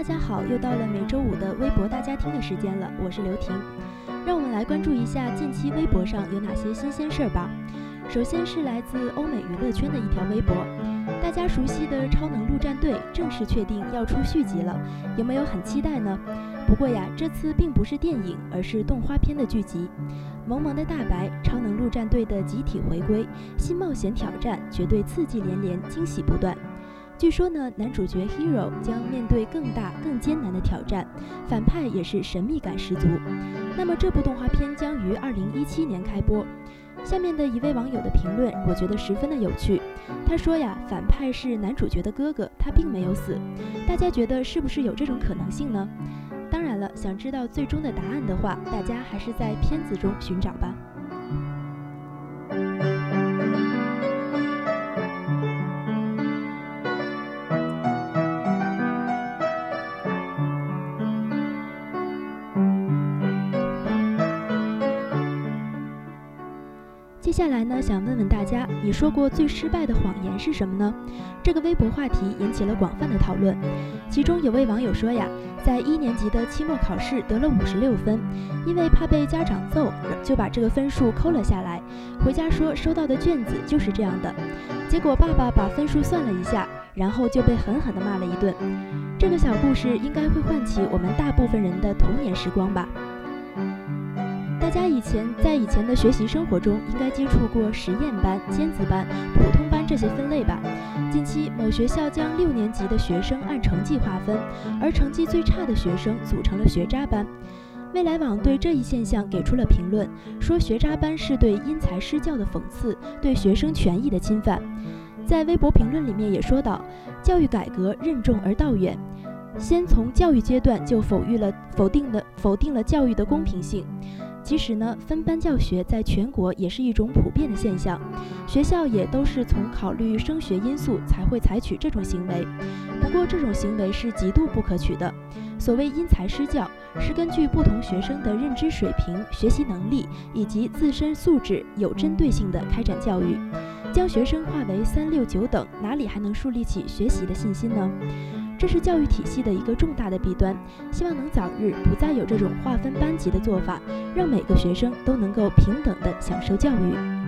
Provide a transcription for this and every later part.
大家好，又到了每周五的微博大家庭的时间了，我是刘婷，让我们来关注一下近期微博上有哪些新鲜事儿吧。首先是来自欧美娱乐圈的一条微博，大家熟悉的《超能陆战队》正式确定要出续集了，有没有很期待呢？不过呀，这次并不是电影，而是动画片的剧集。萌萌的大白，超能陆战队的集体回归，新冒险挑战，绝对刺激连连，惊喜不断。据说呢，男主角 Hero 将面对更大、更艰难的挑战，反派也是神秘感十足。那么这部动画片将于二零一七年开播。下面的一位网友的评论，我觉得十分的有趣。他说呀，反派是男主角的哥哥，他并没有死。大家觉得是不是有这种可能性呢？当然了，想知道最终的答案的话，大家还是在片子中寻找吧。接下来呢，想问问大家，你说过最失败的谎言是什么呢？这个微博话题引起了广泛的讨论。其中有位网友说呀，在一年级的期末考试得了五十六分，因为怕被家长揍，就把这个分数抠了下来，回家说收到的卷子就是这样的。结果爸爸把分数算了一下，然后就被狠狠地骂了一顿。这个小故事应该会唤起我们大部分人的童年时光吧。大家以前在以前的学习生活中，应该接触过实验班、尖子班、普通班这些分类吧？近期某学校将六年级的学生按成绩划分，而成绩最差的学生组成了学渣班。未来网对这一现象给出了评论，说学渣班是对因材施教的讽刺，对学生权益的侵犯。在微博评论里面也说到，教育改革任重而道远，先从教育阶段就否定了否定了否定了教育的公平性。其实呢，分班教学在全国也是一种普遍的现象，学校也都是从考虑升学因素才会采取这种行为。不过这种行为是极度不可取的。所谓因材施教，是根据不同学生的认知水平、学习能力以及自身素质，有针对性的开展教育。将学生划为三六九等，哪里还能树立起学习的信心呢？这是教育体系的一个重大的弊端，希望能早日不再有这种划分班级的做法，让每个学生都能够平等的享受教育。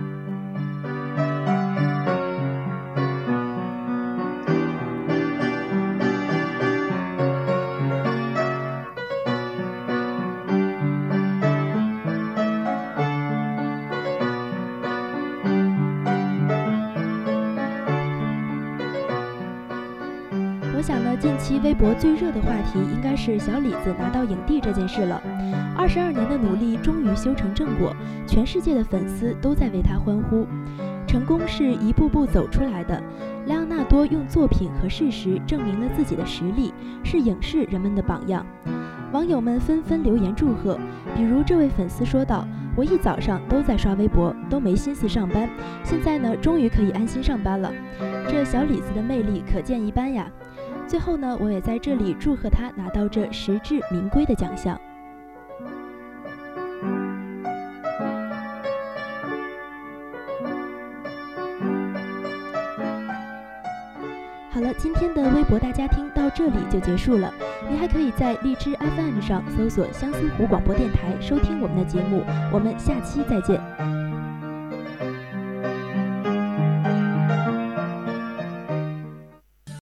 想呢，近期微博最热的话题应该是小李子拿到影帝这件事了。二十二年的努力终于修成正果，全世界的粉丝都在为他欢呼。成功是一步步走出来的，莱昂纳多用作品和事实证明了自己的实力，是影视人们的榜样。网友们纷纷留言祝贺，比如这位粉丝说道：“我一早上都在刷微博，都没心思上班，现在呢，终于可以安心上班了。”这小李子的魅力可见一斑呀！最后呢，我也在这里祝贺他拿到这实至名归的奖项。好了，今天的微博大家听到这里就结束了。你还可以在荔枝 FM 上搜索相思湖广播电台收听我们的节目。我们下期再见。